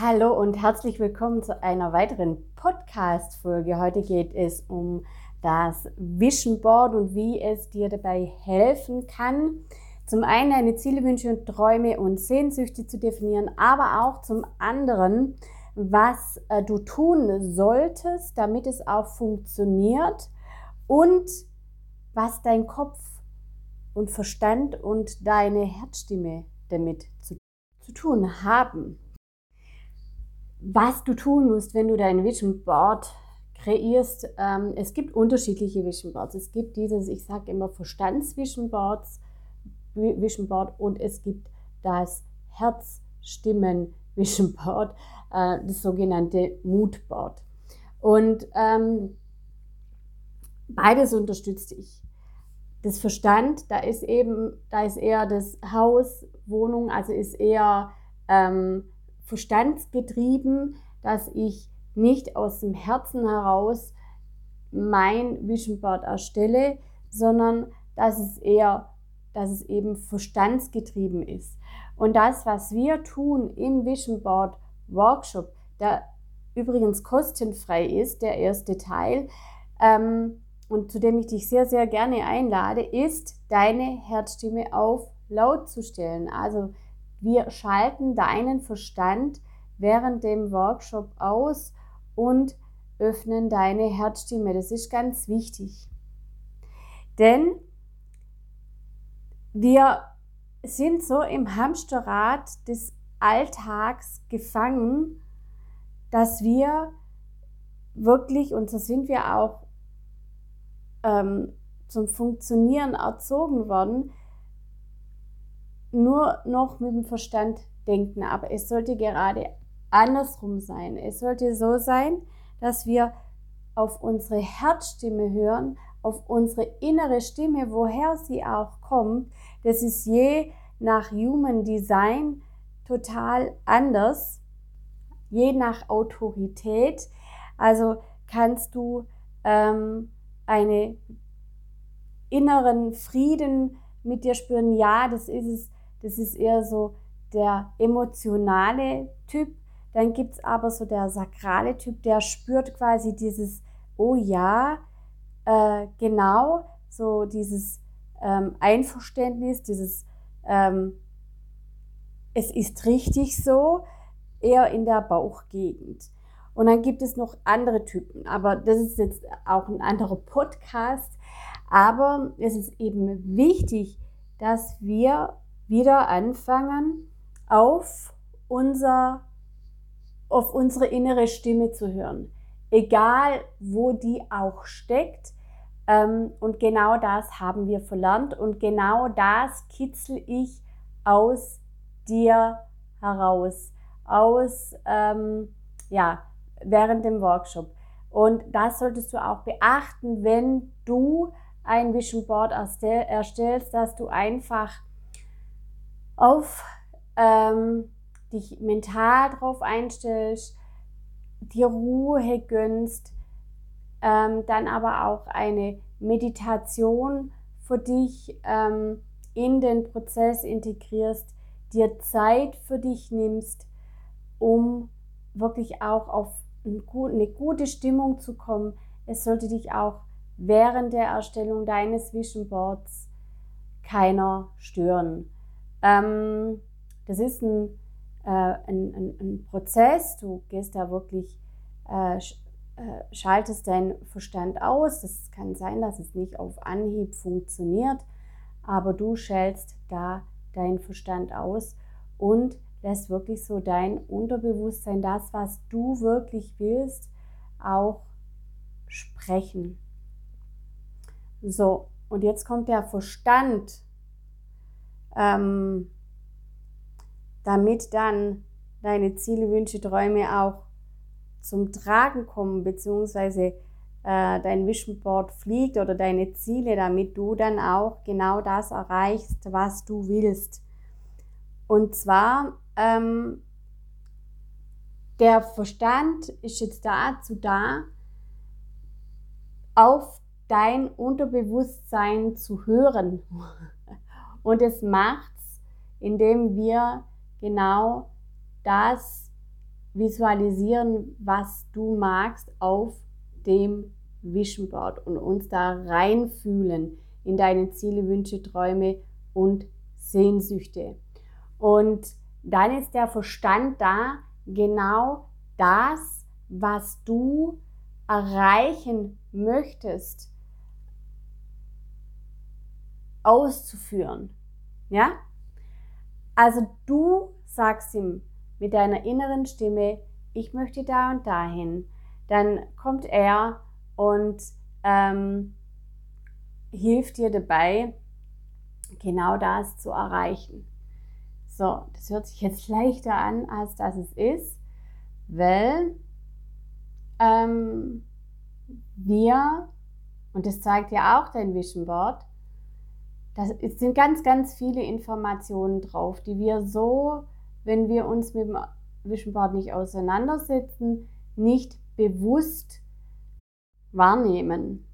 Hallo und herzlich willkommen zu einer weiteren Podcast-Folge. Heute geht es um das Vision Board und wie es dir dabei helfen kann, zum einen deine Ziele, Wünsche und Träume und Sehnsüchte zu definieren, aber auch zum anderen, was äh, du tun solltest, damit es auch funktioniert und was dein Kopf und Verstand und deine Herzstimme damit zu, zu tun haben was du tun musst, wenn du dein Vision Board kreierst. Ähm, es gibt unterschiedliche Vision Boards. Es gibt dieses, ich sage immer Verstands-Vision Boards, Vision Board und es gibt das Herz-Stimmen-Vision Board, äh, das sogenannte Mood Board. Und ähm, beides unterstützt dich. Das Verstand, da ist eben, da ist eher das Haus, Wohnung, also ist eher ähm, verstandsgetrieben, dass ich nicht aus dem Herzen heraus mein Vision Board erstelle, sondern dass es eher, dass es eben verstandsgetrieben ist. Und das, was wir tun im Vision Board Workshop, der übrigens kostenfrei ist, der erste Teil, ähm, und zu dem ich dich sehr, sehr gerne einlade, ist, deine Herzstimme auf laut zu stellen. Also wir schalten deinen Verstand während dem Workshop aus und öffnen deine Herzstimme. Das ist ganz wichtig. Denn wir sind so im Hamsterrad des Alltags gefangen, dass wir wirklich, und so sind wir auch ähm, zum Funktionieren erzogen worden, nur noch mit dem Verstand denken. Aber es sollte gerade andersrum sein. Es sollte so sein, dass wir auf unsere Herzstimme hören, auf unsere innere Stimme, woher sie auch kommt. Das ist je nach Human Design total anders, je nach Autorität. Also kannst du ähm, einen inneren Frieden mit dir spüren. Ja, das ist es das ist eher so der emotionale Typ. Dann gibt es aber so der sakrale Typ, der spürt quasi dieses, oh ja, äh, genau, so dieses ähm, Einverständnis, dieses, ähm, es ist richtig so, eher in der Bauchgegend. Und dann gibt es noch andere Typen, aber das ist jetzt auch ein anderer Podcast. Aber es ist eben wichtig, dass wir wieder anfangen, auf, unser, auf unsere innere Stimme zu hören. Egal, wo die auch steckt. Ähm, und genau das haben wir verlernt und genau das kitzel ich aus dir heraus, aus, ähm, ja, während dem Workshop. Und das solltest du auch beachten, wenn du ein Vision Board erstellst, dass du einfach auf ähm, dich mental drauf einstellst, dir Ruhe gönnst, ähm, dann aber auch eine Meditation für dich ähm, in den Prozess integrierst, dir Zeit für dich nimmst, um wirklich auch auf eine gute Stimmung zu kommen. Es sollte dich auch während der Erstellung deines Vision Boards keiner stören. Ähm, das ist ein, äh, ein, ein, ein, Prozess, du gehst da wirklich, äh, äh, schaltest deinen Verstand aus. Das kann sein, dass es nicht auf Anhieb funktioniert, aber du schältst da deinen Verstand aus und lässt wirklich so dein Unterbewusstsein, das, was du wirklich willst, auch sprechen. So, und jetzt kommt der Verstand ähm, damit dann deine Ziele, Wünsche, Träume auch zum Tragen kommen, beziehungsweise äh, dein Vision Board fliegt oder deine Ziele, damit du dann auch genau das erreichst, was du willst. Und zwar, ähm, der Verstand ist jetzt dazu da, auf dein Unterbewusstsein zu hören. Und es macht's, indem wir genau das visualisieren, was du magst auf dem Vision Board und uns da reinfühlen in deine Ziele, Wünsche, Träume und Sehnsüchte. Und dann ist der Verstand da, genau das, was du erreichen möchtest, auszuführen. Ja? Also du sagst ihm mit deiner inneren Stimme, ich möchte da und dahin. Dann kommt er und ähm, hilft dir dabei, genau das zu erreichen. So, das hört sich jetzt leichter an, als dass es ist, weil ähm, wir, und das zeigt ja auch dein Vision Board, da sind ganz, ganz viele Informationen drauf, die wir so, wenn wir uns mit dem Vision Board nicht auseinandersetzen, nicht bewusst wahrnehmen.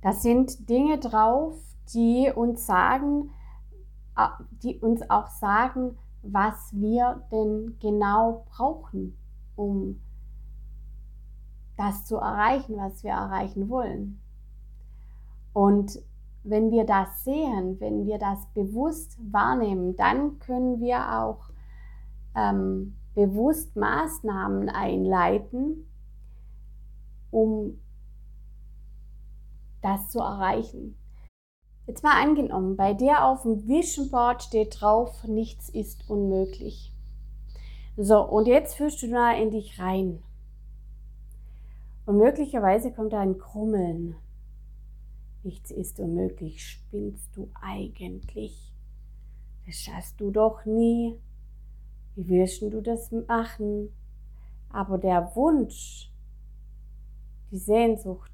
Da sind Dinge drauf, die uns sagen, die uns auch sagen, was wir denn genau brauchen, um das zu erreichen, was wir erreichen wollen. Und wenn wir das sehen, wenn wir das bewusst wahrnehmen, dann können wir auch ähm, bewusst Maßnahmen einleiten, um das zu erreichen. Jetzt mal angenommen, bei dir auf dem Vision Board steht drauf, nichts ist unmöglich. So, und jetzt führst du da in dich rein. Und möglicherweise kommt da ein Krummeln. Nichts ist unmöglich, spinnst du eigentlich? Das schaffst du doch nie. Wie willst du das machen? Aber der Wunsch, die Sehnsucht,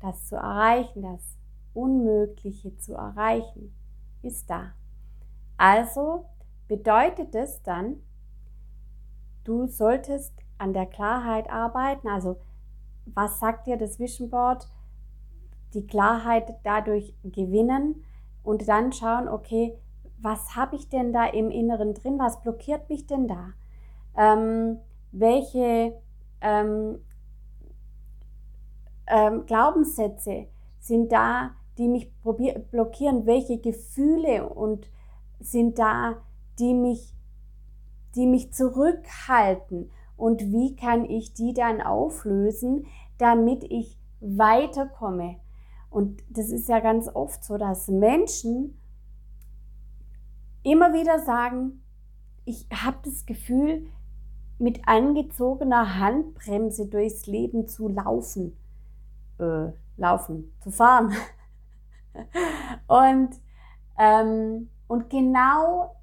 das zu erreichen, das Unmögliche zu erreichen, ist da. Also bedeutet es dann, du solltest an der Klarheit arbeiten. Also was sagt dir das Vision Board? Die Klarheit dadurch gewinnen und dann schauen, okay, was habe ich denn da im Inneren drin? Was blockiert mich denn da? Ähm, welche ähm, ähm, Glaubenssätze sind da, die mich blockieren? Welche Gefühle und sind da, die mich, die mich zurückhalten? Und wie kann ich die dann auflösen, damit ich weiterkomme? Und das ist ja ganz oft so, dass Menschen immer wieder sagen, ich habe das Gefühl, mit angezogener Handbremse durchs Leben zu laufen äh, laufen, zu fahren. und, ähm, und genau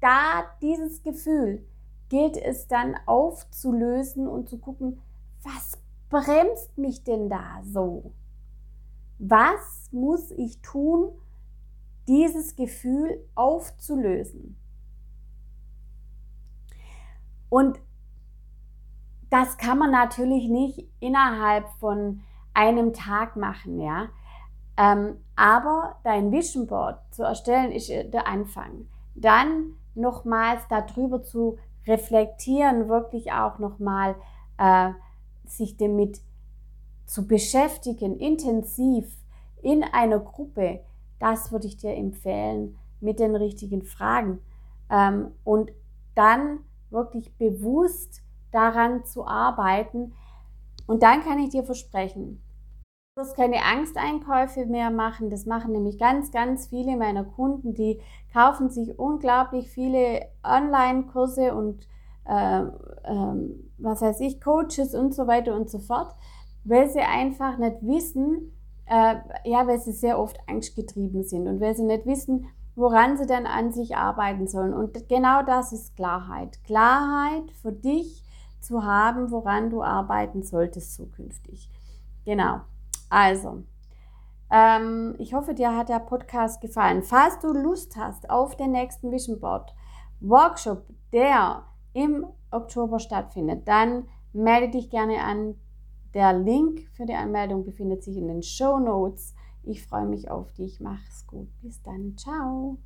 da dieses Gefühl gilt es dann aufzulösen und zu gucken, was bremst mich denn da so? Was muss ich tun, dieses Gefühl aufzulösen? Und das kann man natürlich nicht innerhalb von einem Tag machen, ja. Ähm, aber dein Vision Board zu erstellen ist der Anfang. Dann nochmals darüber zu reflektieren, wirklich auch nochmal äh, sich damit zu beschäftigen, intensiv in einer Gruppe, das würde ich dir empfehlen mit den richtigen Fragen. Ähm, und dann wirklich bewusst daran zu arbeiten, und dann kann ich dir versprechen, du wirst keine Angsteinkäufe mehr machen. Das machen nämlich ganz, ganz viele meiner Kunden, die kaufen sich unglaublich viele Online-Kurse und äh, äh, was weiß ich, Coaches und so weiter und so fort, weil sie einfach nicht wissen, äh, ja, weil sie sehr oft angstgetrieben sind und weil sie nicht wissen, woran sie dann an sich arbeiten sollen. Und genau das ist Klarheit. Klarheit für dich, zu haben, woran du arbeiten solltest zukünftig. Genau. Also, ähm, ich hoffe, dir hat der Podcast gefallen. Falls du Lust hast auf den nächsten Vision Board Workshop, der im Oktober stattfindet, dann melde dich gerne an. Der Link für die Anmeldung befindet sich in den Show Notes. Ich freue mich auf dich. Mach's gut. Bis dann. Ciao.